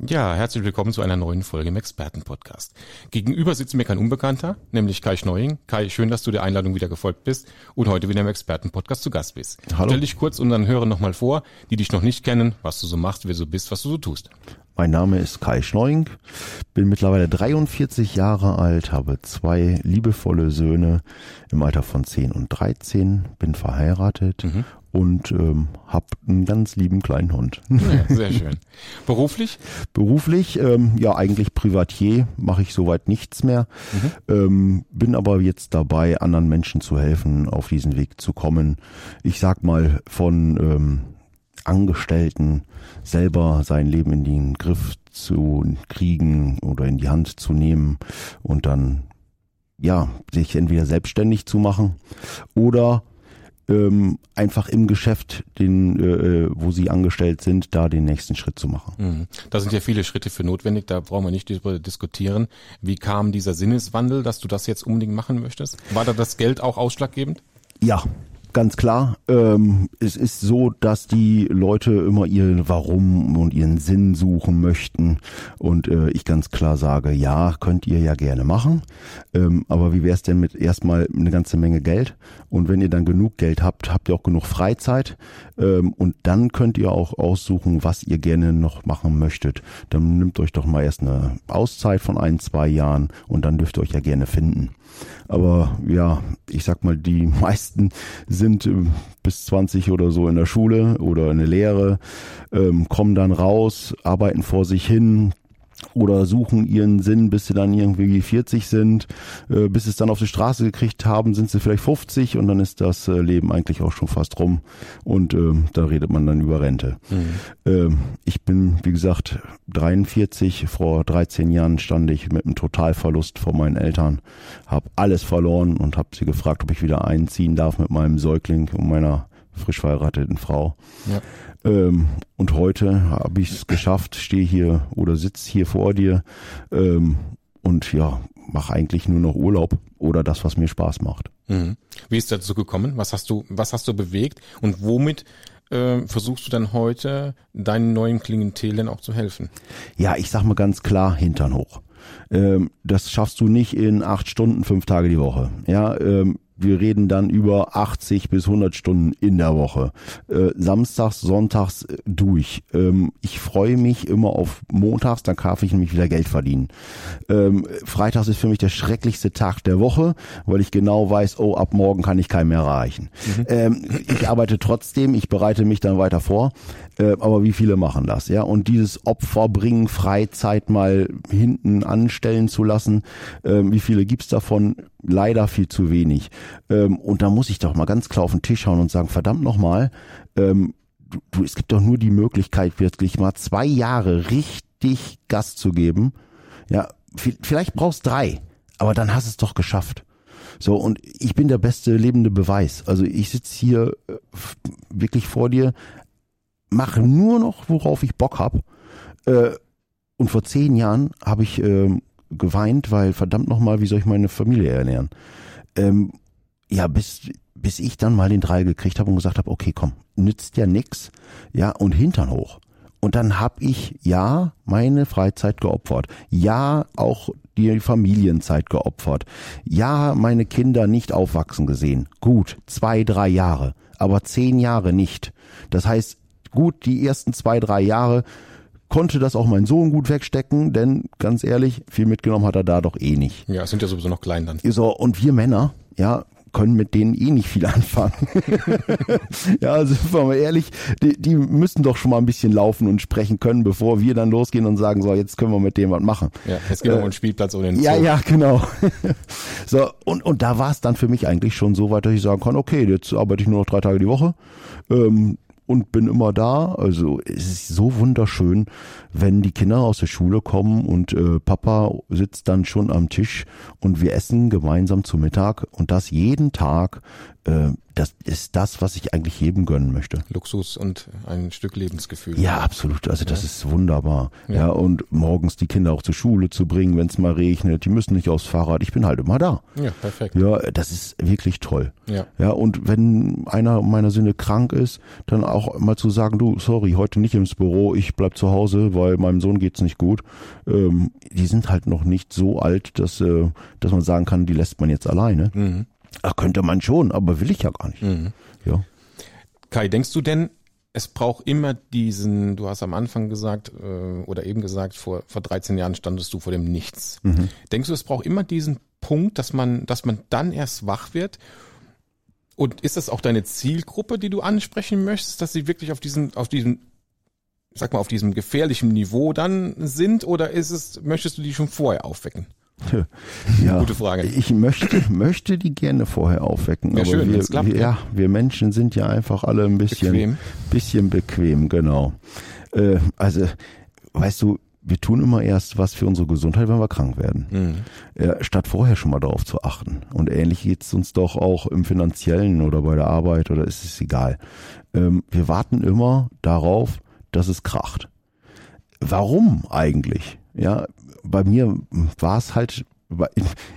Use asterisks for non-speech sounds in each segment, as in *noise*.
Ja, herzlich willkommen zu einer neuen Folge im Expertenpodcast. Gegenüber sitzt mir kein Unbekannter, nämlich Kai Schneuing. Kai, schön, dass du der Einladung wieder gefolgt bist und heute wieder im Expertenpodcast zu Gast bist. Hallo. Stell dich kurz unseren Hörern nochmal vor, die dich noch nicht kennen, was du so machst, wer du bist, was du so tust. Mein Name ist Kai Schneuing, bin mittlerweile 43 Jahre alt, habe zwei liebevolle Söhne im Alter von 10 und 13, bin verheiratet Mhm. und ähm, habe einen ganz lieben kleinen Hund. Ja, sehr schön. Beruflich? Beruflich, ähm, ja eigentlich Privatier, mache ich soweit nichts mehr, ähm, bin aber jetzt dabei, anderen Menschen zu helfen, auf diesen Weg zu kommen. Ich sag mal von ähm, Angestellten selber sein Leben in den Griff zu kriegen oder in die Hand zu nehmen und dann ja sich entweder selbstständig zu machen oder ähm, einfach im Geschäft, den, äh, wo sie angestellt sind, da den nächsten Schritt zu machen. Mhm. Da sind ja viele Schritte für notwendig, da brauchen wir nicht darüber diskutieren. Wie kam dieser Sinneswandel, dass du das jetzt unbedingt machen möchtest? War da das Geld auch ausschlaggebend? Ja, ganz klar. Ähm, es ist so, dass die Leute immer ihr Warum und ihren Sinn suchen möchten. Und äh, ich ganz klar sage, ja, könnt ihr ja gerne machen. Ähm, aber wie wäre es denn mit erstmal eine ganze Menge Geld? Und wenn ihr dann genug Geld habt, habt ihr auch genug Freizeit. Ähm, und dann könnt ihr auch aussuchen, was ihr gerne noch machen möchtet. Dann nehmt euch doch mal erst eine Auszeit von ein, zwei Jahren und dann dürft ihr euch ja gerne finden. Aber ja, ich sag mal, die *laughs* meisten sind ähm, bis 20 oder so in der Schule oder in der Lehre, ähm, kommen dann raus, arbeiten vor sich hin, oder suchen ihren Sinn, bis sie dann irgendwie 40 sind, äh, bis sie es dann auf die Straße gekriegt haben, sind sie vielleicht 50 und dann ist das äh, Leben eigentlich auch schon fast rum. Und ähm, da redet man dann über Rente. Ähm, ich bin, wie gesagt, 43, vor 13 Jahren stand ich mit einem Totalverlust vor meinen Eltern, habe alles verloren und habe sie gefragt, ob ich wieder einziehen darf mit meinem Säugling und meiner frisch verheirateten Frau. Ja. Ähm, und heute habe ich es geschafft, stehe hier oder sitze hier vor dir ähm, und ja, mache eigentlich nur noch Urlaub oder das, was mir Spaß macht. Mhm. Wie ist dazu gekommen? Was hast du, was hast du bewegt und womit äh, versuchst du dann heute deinen neuen Klientel denn auch zu helfen? Ja, ich sag mal ganz klar, Hintern hoch. Ähm, das schaffst du nicht in acht Stunden, fünf Tage die Woche. Ja, ähm, wir reden dann über 80 bis 100 Stunden in der Woche. Äh, samstags, sonntags äh, durch. Ähm, ich freue mich immer auf montags, dann darf ich nämlich wieder Geld verdienen. Ähm, freitags ist für mich der schrecklichste Tag der Woche, weil ich genau weiß, oh, ab morgen kann ich keinen mehr erreichen. Ähm, ich arbeite trotzdem, ich bereite mich dann weiter vor. Äh, aber wie viele machen das, ja? Und dieses Opfer bringen, Freizeit mal hinten anstellen zu lassen, ähm, wie viele gibt's davon? Leider viel zu wenig. Ähm, und da muss ich doch mal ganz klar auf den Tisch hauen und sagen, verdammt nochmal, ähm, du, du, es gibt doch nur die Möglichkeit, wirklich mal zwei Jahre richtig Gas zu geben. Ja, vi- vielleicht brauchst drei, aber dann hast es doch geschafft. So, und ich bin der beste lebende Beweis. Also ich sitze hier äh, wirklich vor dir, mache nur noch, worauf ich Bock hab. Äh, und vor zehn Jahren habe ich ähm, geweint, weil verdammt nochmal, wie soll ich meine Familie ernähren? Ähm, ja, bis, bis ich dann mal den Drei gekriegt habe und gesagt habe, okay, komm, nützt ja nix, ja, und Hintern hoch. Und dann habe ich ja meine Freizeit geopfert, ja auch die Familienzeit geopfert, ja meine Kinder nicht aufwachsen gesehen. Gut, zwei, drei Jahre, aber zehn Jahre nicht. Das heißt, gut, die ersten zwei, drei Jahre konnte das auch mein Sohn gut wegstecken, denn ganz ehrlich, viel mitgenommen hat er da doch eh nicht. Ja, es sind ja sowieso noch klein dann. So, und wir Männer, ja, können mit denen eh nicht viel *laughs* anfangen. *laughs* ja, also wir mal ehrlich, die, die müssen doch schon mal ein bisschen laufen und sprechen können, bevor wir dann losgehen und sagen, so, jetzt können wir mit dem was machen. Ja, jetzt gehen wir mal einen Spielplatz oder den Ja, Zoo. ja, genau. *laughs* so, und, und da war es dann für mich eigentlich schon so weit, dass ich sagen kann, okay, jetzt arbeite ich nur noch drei Tage die Woche. Ähm, und bin immer da. Also es ist so wunderschön, wenn die Kinder aus der Schule kommen und äh, Papa sitzt dann schon am Tisch und wir essen gemeinsam zu Mittag und das jeden Tag. Äh, das ist das, was ich eigentlich jedem gönnen möchte. Luxus und ein Stück Lebensgefühl. Ja, absolut. Also das Ja. ist wunderbar. Ja. Ja. und morgens die Kinder auch zur Schule zu bringen, wenn es mal regnet. Die müssen nicht aufs Fahrrad. Ich bin halt immer da. Ja, perfekt. Ja, das ist wirklich toll. Ja. Ja, und wenn einer meiner Söhne krank ist, dann auch mal zu sagen, du, sorry, heute nicht ins Büro, ich bleib zu Hause, weil meinem Sohn geht's nicht gut. Ähm, die sind halt noch nicht so alt, dass, äh, dass man sagen kann, die lässt man jetzt alleine. Mhm. Ach, könnte man schon, aber will ich ja gar nicht. Mhm. Ja. Kai, denkst du denn, es braucht immer diesen, du hast am Anfang gesagt, äh, oder eben gesagt, vor, vor 13 Jahren standest du vor dem Nichts. Mhm. Denkst du, es braucht immer diesen Punkt, dass man, dass man dann erst wach wird? Und ist das auch deine Zielgruppe, die du ansprechen möchtest, dass sie wirklich auf diesem, auf diesem, sag mal, auf diesem gefährlichen Niveau dann sind? Oder ist es, möchtest du die schon vorher aufwecken? Ja. Gute Frage. Ich möchte, möchte die gerne vorher aufwecken. Ja, schön, wir, wenn's klappt, wir, ja, wir Menschen sind ja einfach alle ein bisschen Bequem. bisschen bequem, genau. Äh, also, weißt du, wir tun immer erst was für unsere Gesundheit, wenn wir krank werden. Mhm. Ja, statt vorher schon mal darauf zu achten. Und ähnlich geht's uns doch auch im finanziellen oder bei der Arbeit oder ist es egal. Ähm, wir warten immer darauf, dass es kracht. Warum eigentlich? Ja, bei mir war es halt,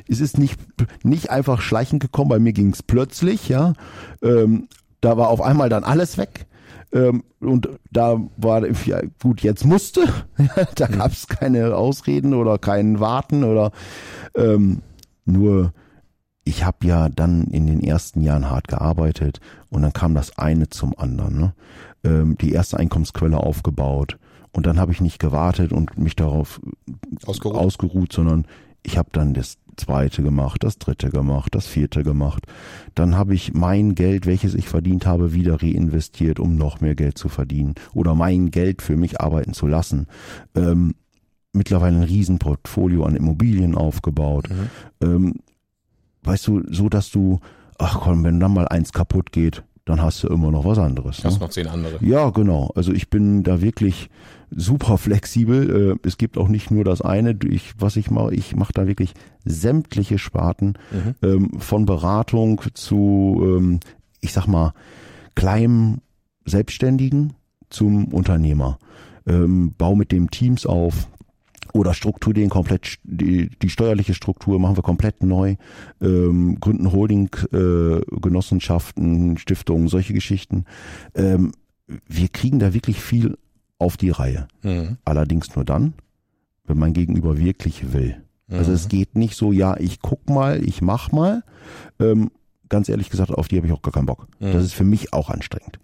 es ist nicht, nicht einfach schleichend gekommen, bei mir ging's plötzlich, ja. Ähm, da war auf einmal dann alles weg. Ähm, und da war, ja, gut, jetzt musste, *laughs* da gab's keine Ausreden oder kein Warten oder ähm, nur ich habe ja dann in den ersten Jahren hart gearbeitet und dann kam das eine zum anderen. Ne? Ähm, die erste Einkommensquelle aufgebaut und dann habe ich nicht gewartet und mich darauf Ausgeruht. ausgeruht, sondern ich habe dann das zweite gemacht, das dritte gemacht, das vierte gemacht. Dann habe ich mein Geld, welches ich verdient habe, wieder reinvestiert, um noch mehr Geld zu verdienen oder mein Geld für mich arbeiten zu lassen. Ähm, mittlerweile ein Riesenportfolio an Immobilien aufgebaut. Ähm, weißt du, so dass du, ach komm, wenn dann mal eins kaputt geht, dann hast du immer noch was anderes. Hast Ne? noch zehn andere. Ja, genau. Also ich bin da wirklich super flexibel. Äh, Es gibt auch nicht nur das eine, ich, was ich mache. Ich mache da wirklich sämtliche Sparten Mhm. ähm, von Beratung zu, ähm, ich sag mal, kleinem Selbstständigen zum Unternehmer. Ähm, bau mit dem Teams auf oder strukturieren komplett die, die steuerliche Struktur machen wir komplett neu, ähm, gründen Holding, äh, Genossenschaften, Stiftungen, solche Geschichten. Ähm, wir kriegen da wirklich viel auf die Reihe. Mhm. Allerdings nur dann, wenn mein Gegenüber wirklich will. Also Mhm. es geht nicht so, ja, ich guck mal, ich mach mal. Ähm, ganz ehrlich gesagt, auf die habe ich auch gar keinen Bock. Mhm. Das ist für mich auch anstrengend.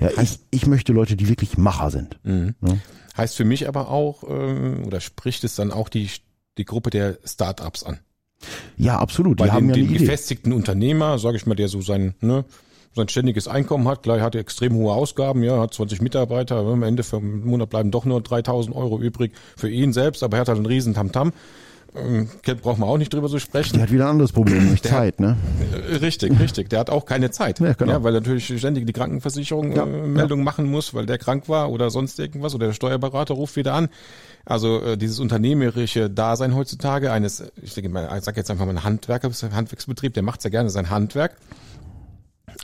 Ja, ich, ich möchte Leute, die wirklich Macher sind. Mhm. Ja. Heißt für mich aber auch, ähm, oder spricht es dann auch die, die Gruppe der Startups an? Ja, absolut. Die Bei haben dem, ja dem Idee. gefestigten Unternehmer, sage ich mal, der so sein, ne, sein ständiges Einkommen hat, gleich hat er extrem hohe Ausgaben, ja, hat 20 Mitarbeiter, am Ende vom Monat bleiben doch nur 3000 Euro übrig für ihn selbst, aber er hat halt einen riesen Tamtam. Ähm, braucht man auch nicht drüber zu sprechen. Die hat wieder ein anderes Problem, nämlich *clears throat* Der hat- Zeit, ne? Äh, Richtig, richtig. Der hat auch keine Zeit. Ja, genau. weil er natürlich ständig die Krankenversicherung Ja, äh, Meldung machen muss, weil der krank war oder sonst irgendwas oder der Steuerberater ruft wieder an. Also äh, dieses unternehmerische Dasein heutzutage eines, ich denke mal, ich sag jetzt einfach mal ein Handwerker, Handwerksbetrieb, der macht sehr gerne sein Handwerk,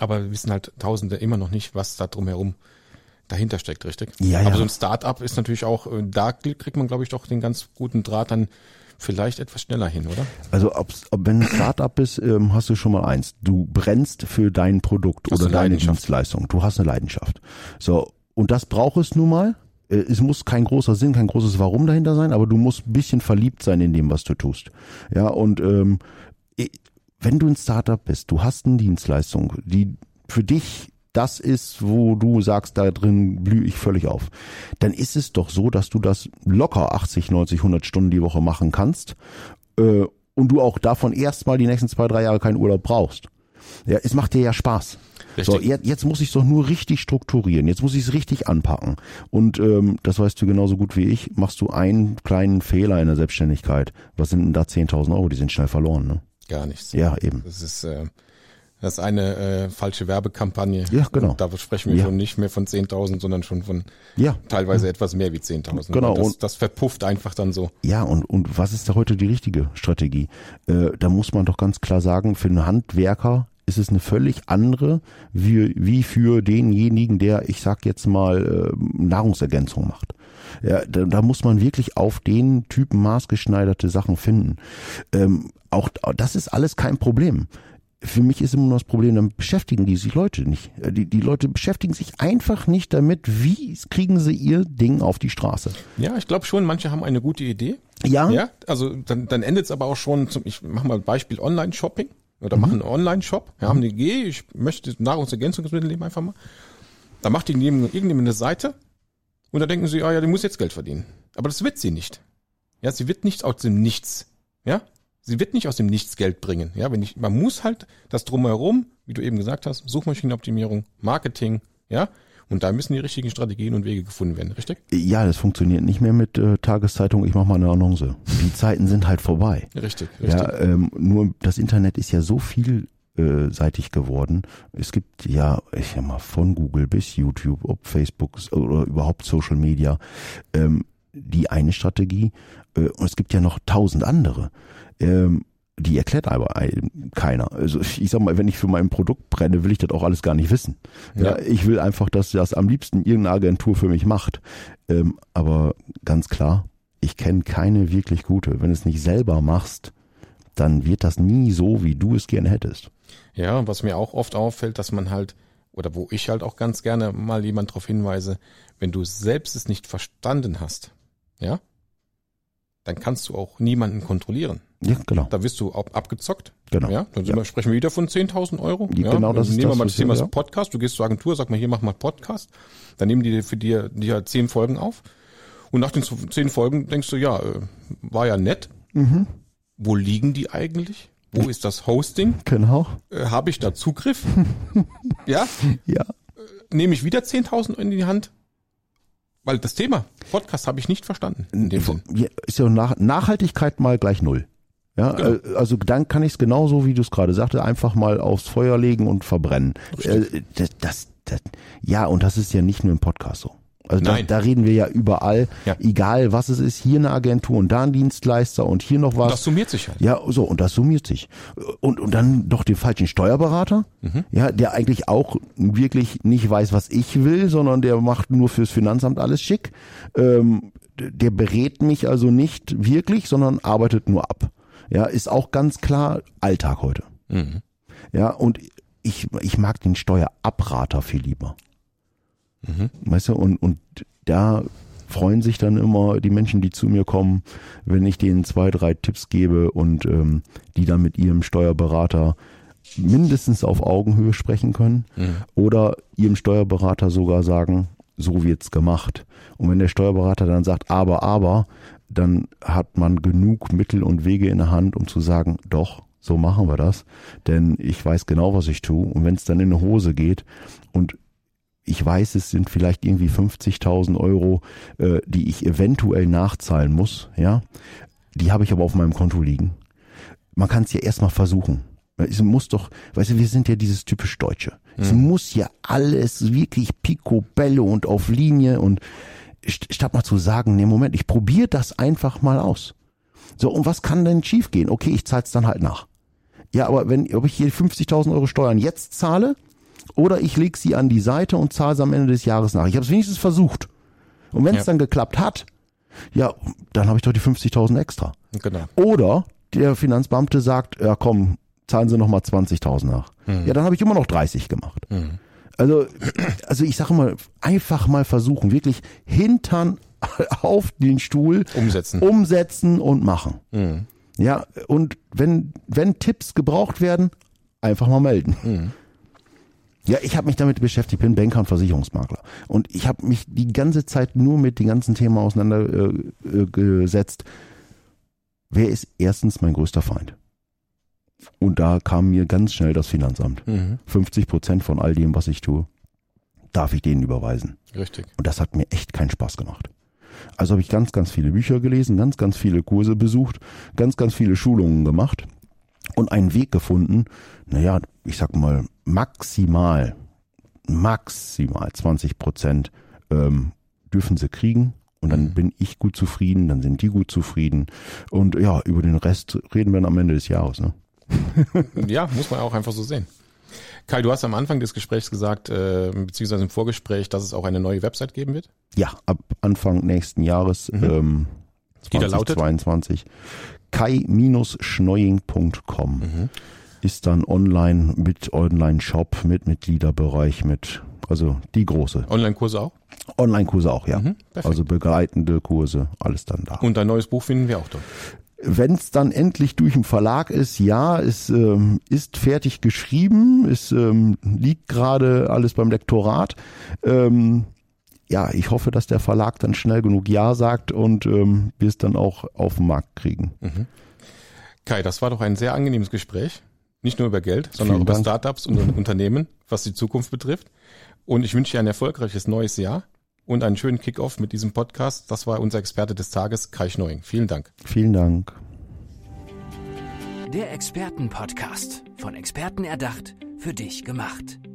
aber wir wissen halt Tausende immer noch nicht, was da drumherum dahinter steckt, richtig? Ja, ja. Aber so ein Start-up ist natürlich auch, äh, da kriegt man, glaube ich, doch den ganz guten Draht dann vielleicht etwas schneller hin, oder? Also ob's, ob wenn ein Startup ist, ähm, hast du schon mal eins. Du brennst für dein Produkt Hast oder eine deine. Dienstleistung. Du hast eine Leidenschaft. So, und das braucht es nun mal. Äh, Es muss kein großer Sinn, kein großes Warum dahinter sein, aber du musst ein bisschen verliebt sein in dem, was du tust. Ja, und ähm, wenn du ein Startup bist, du hast eine Dienstleistung, die für dich das ist, wo du sagst, da drin blühe ich völlig auf, dann ist es doch so, dass du das locker 80, 90, 100 Stunden die Woche machen kannst äh, und du auch davon erstmal die nächsten zwei, drei Jahre keinen Urlaub brauchst. Ja, es macht dir ja Spaß. So, jetzt, jetzt muss ich es doch nur richtig strukturieren. Jetzt muss ich es richtig anpacken. Und ähm, das weißt du genauso gut wie ich. Machst du einen kleinen Fehler in der Selbstständigkeit, was sind denn da 10.000 Euro? Die sind schnell verloren. Ne? Gar nichts. Ja, eben. Das ist, äh, Das ist eine äh, falsche Werbekampagne. Ja, genau. Und da sprechen wir Ja. schon nicht mehr von 10.000, sondern schon von Ja, teilweise etwas mehr wie 10.000. Genau, Und Das, und- das verpufft einfach dann so. Ja, und, und was ist da heute die richtige Strategie? Äh, da muss man doch ganz klar sagen, für einen Handwerker ist es eine völlig andere, wie, wie für denjenigen, der, ich sag jetzt mal, äh, Nahrungsergänzung macht. Ja, da, da muss man wirklich auf den Typen maßgeschneiderte Sachen finden. Ähm, auch das ist alles kein Problem. Für mich ist immer nur das Problem, dann beschäftigen die sich Leute nicht. Äh, Die, die Leute beschäftigen sich einfach nicht damit, wie kriegen sie ihr Ding auf die Straße. Ja, ich glaube schon, manche haben eine gute Idee. Ja, Ja, also dann, dann endet es aber auch schon zum, ich mache mal ein Beispiel Online-Shopping Mhm. oder machen einen Online-Shop, ja, haben eine Idee, ich möchte Nahrungsergänzungsmittel nehmen einfach mal. Da macht die neben irgendjemand eine Seite und da denken sie, ah ja, die muss jetzt Geld verdienen. Aber das wird sie nicht. Ja, sie wird nicht aus dem Nichts. Ja, sie wird nicht aus dem Nichts Geld bringen. Ja, wenn ich, man muss halt das drumherum, wie du eben gesagt hast, Suchmaschinenoptimierung, Marketing, ja, und da müssen die richtigen Strategien und Wege gefunden werden, richtig? Ja, das funktioniert nicht mehr mit äh, Tageszeitung, ich mache mal eine Annonce. Die *laughs* Zeiten sind halt vorbei. Richtig, richtig. Ja, ähm, nur das Internet ist ja so vielseitig geworden. Es gibt ja, ich sag mal, von Google bis YouTube, ob Facebook oder überhaupt Social Media, ähm, die eine Strategie äh, und es gibt ja noch tausend andere. Ähm, die erklärt aber keiner. Also *laughs* ich sag mal, wenn ich für mein Produkt brenne, will ich das auch alles gar nicht wissen. Ja, Ja. ich will einfach, dass das am liebsten irgendeine Agentur für mich macht. Ähm, aber ganz klar, ich kenne keine wirklich gute. Wenn du es nicht selber machst, dann wird das nie so, wie du es gerne hättest. Ja, was mir auch oft auffällt, dass man halt, oder wo ich halt auch ganz gerne mal jemand darauf hinweise, wenn du selbst es nicht verstanden hast, ja, dann kannst du auch niemanden kontrollieren. Ja, genau. Da wirst du ab, abgezockt. Genau. Ja, dann wir, sprechen wir wieder von 10.000 Euro. Ja, genau, das ist Nehmen wir das, mal was das Thema wir- ja. Podcast. Du gehst zur Agentur, sag mal, hier mach mal Podcast. Dann nehmen die für dir, die halt zehn Folgen auf. Und nach den zehn Folgen denkst du, ja, äh, war ja nett. Mhm. Wo liegen die eigentlich? Wo ist das Hosting? Genau. Äh, Habe ich da Zugriff? *laughs* ja, Ja. nehme ich wieder 10.000 in die Hand? Weil das Thema Podcast habe ich nicht verstanden. In dem Sinn. Ist ja nach, Nachhaltigkeit mal gleich null. Ja, Genau. äh, also dann kann ich es genauso, wie du es gerade sagte, einfach mal aufs Feuer legen und verbrennen. Äh, das, das, das, ja, und das ist ja nicht nur im Podcast so. Also da, da reden wir ja überall, Ja. egal was es ist, hier eine Agentur und da ein Dienstleister und hier noch was. Das summiert sich halt. Ja, so, und das summiert sich. Und, und dann doch den falschen Steuerberater, ja, der eigentlich auch wirklich nicht weiß, was ich will, sondern der macht nur fürs Finanzamt alles schick. Ähm, der berät mich also nicht wirklich, sondern arbeitet nur ab. Ja, ist auch ganz klar Alltag heute. Mhm. Ja, und ich, ich mag den Steuerabrater viel lieber. Weißt du, und, und da freuen sich dann immer die Menschen, die zu mir kommen, wenn ich denen zwei, drei Tipps gebe und ähm, die dann mit ihrem Steuerberater mindestens auf Augenhöhe sprechen können oder ihrem Steuerberater sogar sagen, so wird's gemacht. Und wenn der Steuerberater dann sagt, aber, aber, dann hat man genug Mittel und Wege in der Hand, um zu sagen, doch, so machen wir das. Denn ich weiß genau, was ich tue. Und wenn es dann in eine Hose geht und ich weiß, es sind vielleicht irgendwie 50.000 Euro, äh, die ich eventuell nachzahlen muss, ja, die habe ich aber auf meinem Konto liegen. Man kann es ja erstmal versuchen. Es muss doch, weißt du, wir sind ja dieses typisch Deutsche. Es muss ja alles wirklich picobello und auf Linie und st- statt mal zu sagen, nee, Moment, ich probiere das einfach mal aus. So, und was kann denn schiefgehen? Okay, ich zahle es dann halt nach. Ja, aber wenn, ob ich hier 50.000 Euro Steuern jetzt zahle oder ich lege sie an die Seite und zahle sie am Ende des Jahres nach. Ich habe es wenigstens versucht. Und wenn es Ja. dann geklappt hat, ja, dann habe ich doch die 50.000 extra. Genau. Oder der Finanzbeamte sagt, ja komm, zahlen Sie nochmal 20.000 nach. Ja, dann habe ich immer noch 30 gemacht. Also, also ich sage mal, einfach mal versuchen, wirklich Hintern *laughs* auf den Stuhl Umsetzen. umsetzen und machen. Ja, und wenn, wenn Tipps gebraucht werden, einfach mal melden. Ja, ich habe mich damit beschäftigt, bin Banker und Versicherungsmakler. Und ich habe mich die ganze Zeit nur mit den ganzen Themen auseinandergesetzt. Äh, gesetzt. Wer ist erstens mein größter Feind? Und da kam mir ganz schnell das Finanzamt. Mhm. 50 Prozent von all dem, was ich tue, darf ich denen überweisen. Richtig. Und das hat mir echt keinen Spaß gemacht. Also habe ich ganz, ganz viele Bücher gelesen, ganz, ganz viele Kurse besucht, ganz, ganz viele Schulungen gemacht. Und einen Weg gefunden, naja, ich sag mal, maximal, maximal 20 Prozent ähm, dürfen sie kriegen. Und dann bin ich gut zufrieden, dann sind die gut zufrieden. Und ja, über den Rest reden wir dann am Ende des Jahres. Ne? *laughs* ja, muss man auch einfach so sehen. Kai, du hast am Anfang des Gesprächs gesagt, äh, beziehungsweise im Vorgespräch, dass es auch eine neue Website geben wird. Ja, ab Anfang nächsten Jahres, mhm. ähm, Die da lautet? 2022, kai-schneuing.com mhm. ist dann online mit Online-Shop, mit Mitgliederbereich, mit, also die große. Online-Kurse auch? Online-Kurse auch, ja. Mhm, also begleitende Kurse, alles dann da. Und ein neues Buch finden wir auch dort. Wenn es dann endlich durch den Verlag ist, ja, es ähm, ist fertig geschrieben, es ähm, liegt gerade alles beim Lektorat. Ähm, ja, ich hoffe, dass der Verlag dann schnell genug Ja sagt und ähm, wir es dann auch auf den Markt kriegen. Mhm. Kai, das war doch ein sehr angenehmes Gespräch. Nicht nur über Geld, sondern Vielen auch über Dank. Startups und *laughs* Unternehmen, was die Zukunft betrifft. Und ich wünsche dir ein erfolgreiches neues Jahr und einen schönen Kickoff mit diesem Podcast. Das war unser Experte des Tages, Kai Schneuing. Vielen Dank. Vielen Dank. Der Expertenpodcast. Von Experten erdacht, für dich gemacht.